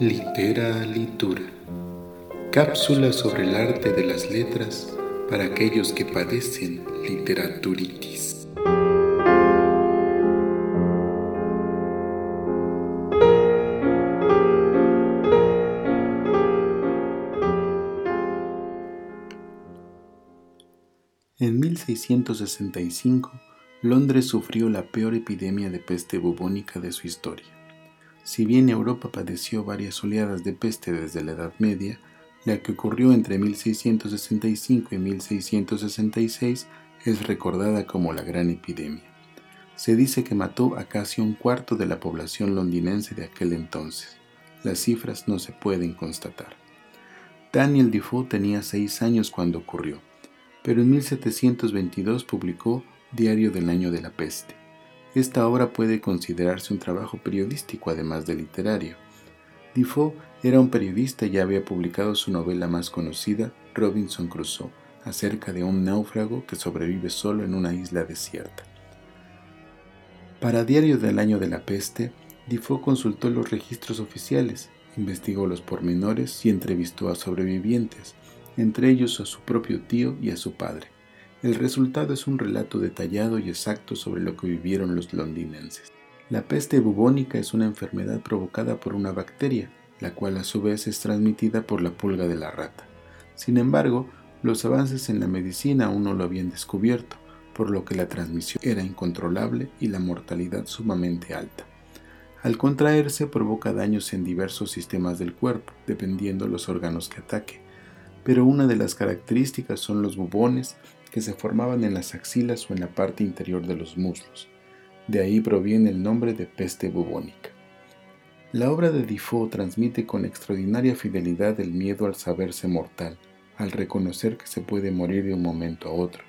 Litera Litura. Cápsula sobre el arte de las letras para aquellos que padecen literaturitis. En 1665, Londres sufrió la peor epidemia de peste bubónica de su historia. Si bien Europa padeció varias oleadas de peste desde la Edad Media, la que ocurrió entre 1665 y 1666 es recordada como la Gran Epidemia. Se dice que mató a casi un cuarto de la población londinense de aquel entonces. Las cifras no se pueden constatar. Daniel Defoe tenía seis años cuando ocurrió pero en 1722 publicó Diario del Año de la Peste. Esta obra puede considerarse un trabajo periodístico además de literario. Defoe era un periodista y había publicado su novela más conocida, Robinson Crusoe, acerca de un náufrago que sobrevive solo en una isla desierta. Para Diario del Año de la Peste, Defoe consultó los registros oficiales, investigó los pormenores y entrevistó a sobrevivientes, entre ellos a su propio tío y a su padre. El resultado es un relato detallado y exacto sobre lo que vivieron los londinenses. La peste bubónica es una enfermedad provocada por una bacteria, la cual a su vez es transmitida por la pulga de la rata. Sin embargo, los avances en la medicina aún no lo habían descubierto, por lo que la transmisión era incontrolable y la mortalidad sumamente alta. Al contraerse provoca daños en diversos sistemas del cuerpo, dependiendo los órganos que ataque, pero una de las características son los bubones que se formaban en las axilas o en la parte interior de los muslos. De ahí proviene el nombre de peste bubónica. La obra de Defoe transmite con extraordinaria fidelidad el miedo al saberse mortal, al reconocer que se puede morir de un momento a otro,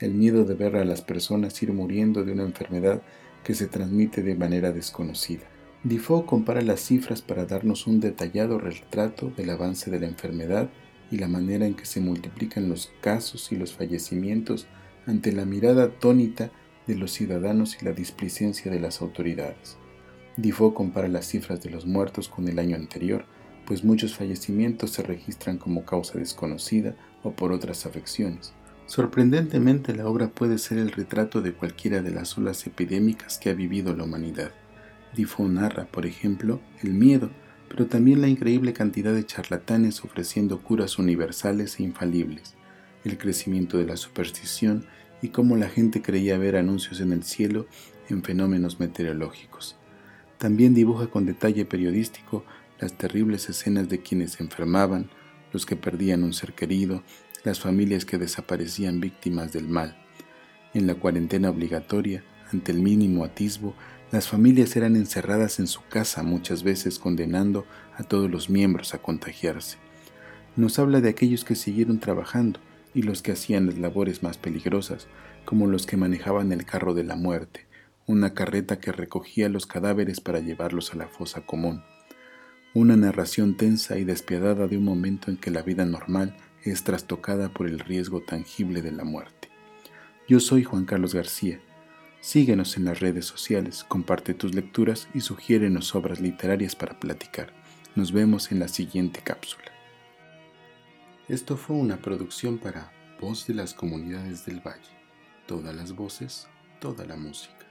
el miedo de ver a las personas ir muriendo de una enfermedad que se transmite de manera desconocida. Defoe compara las cifras para darnos un detallado retrato del avance de la enfermedad y la manera en que se multiplican los casos y los fallecimientos ante la mirada atónita de los ciudadanos y la displicencia de las autoridades. Defoe compara las cifras de los muertos con el año anterior, pues muchos fallecimientos se registran como causa desconocida o por otras afecciones. Sorprendentemente, la obra puede ser el retrato de cualquiera de las olas epidémicas que ha vivido la humanidad. Defoe narra, por ejemplo, el miedo, pero también la increíble cantidad de charlatanes ofreciendo curas universales e infalibles, el crecimiento de la superstición y cómo la gente creía ver anuncios en el cielo en fenómenos meteorológicos. También dibuja con detalle periodístico las terribles escenas de quienes enfermaban, los que perdían un ser querido, las familias que desaparecían víctimas del mal. En la cuarentena obligatoria, ante el mínimo atisbo, las familias eran encerradas en su casa muchas veces condenando a todos los miembros a contagiarse. Nos habla de aquellos que siguieron trabajando y los que hacían las labores más peligrosas, como los que manejaban el carro de la muerte, una carreta que recogía los cadáveres para llevarlos a la fosa común. Una narración tensa y despiadada de un momento en que la vida normal es trastocada por el riesgo tangible de la muerte. Yo soy Juan Carlos García Síguenos en las redes sociales, comparte tus lecturas y sugiérenos obras literarias para platicar. Nos vemos en la siguiente cápsula. Esto fue una producción para Voz de las Comunidades del Valle. Todas las voces, toda la música.